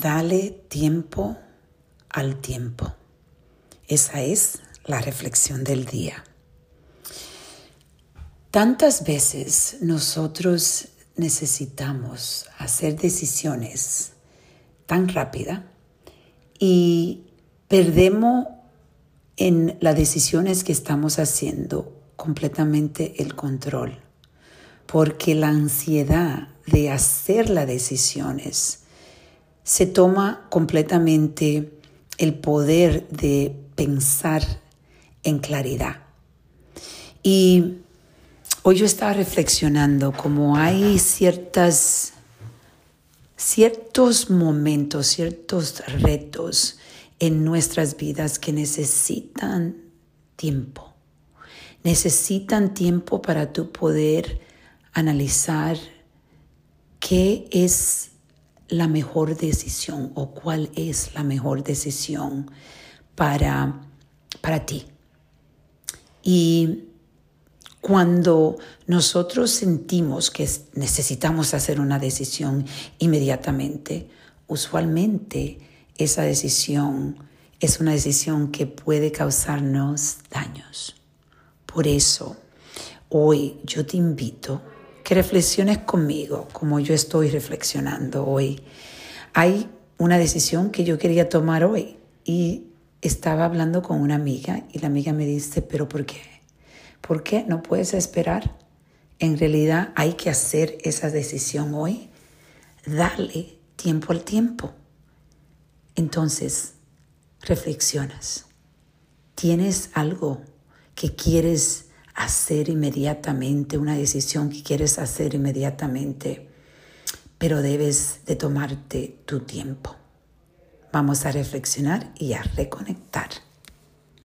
Dale tiempo al tiempo. Esa es la reflexión del día. Tantas veces nosotros necesitamos hacer decisiones tan rápida y perdemos en las decisiones que estamos haciendo completamente el control, porque la ansiedad de hacer las decisiones se toma completamente el poder de pensar en claridad. Y hoy yo estaba reflexionando como hay ciertas, ciertos momentos, ciertos retos en nuestras vidas que necesitan tiempo. Necesitan tiempo para tú poder analizar qué es la mejor decisión o cuál es la mejor decisión para, para ti. Y cuando nosotros sentimos que necesitamos hacer una decisión inmediatamente, usualmente esa decisión es una decisión que puede causarnos daños. Por eso, hoy yo te invito que reflexiones conmigo como yo estoy reflexionando hoy. Hay una decisión que yo quería tomar hoy y estaba hablando con una amiga y la amiga me dice, pero ¿por qué? ¿Por qué no puedes esperar? En realidad hay que hacer esa decisión hoy. Dale tiempo al tiempo. Entonces, reflexionas. ¿Tienes algo que quieres hacer inmediatamente, una decisión que quieres hacer inmediatamente, pero debes de tomarte tu tiempo. Vamos a reflexionar y a reconectar.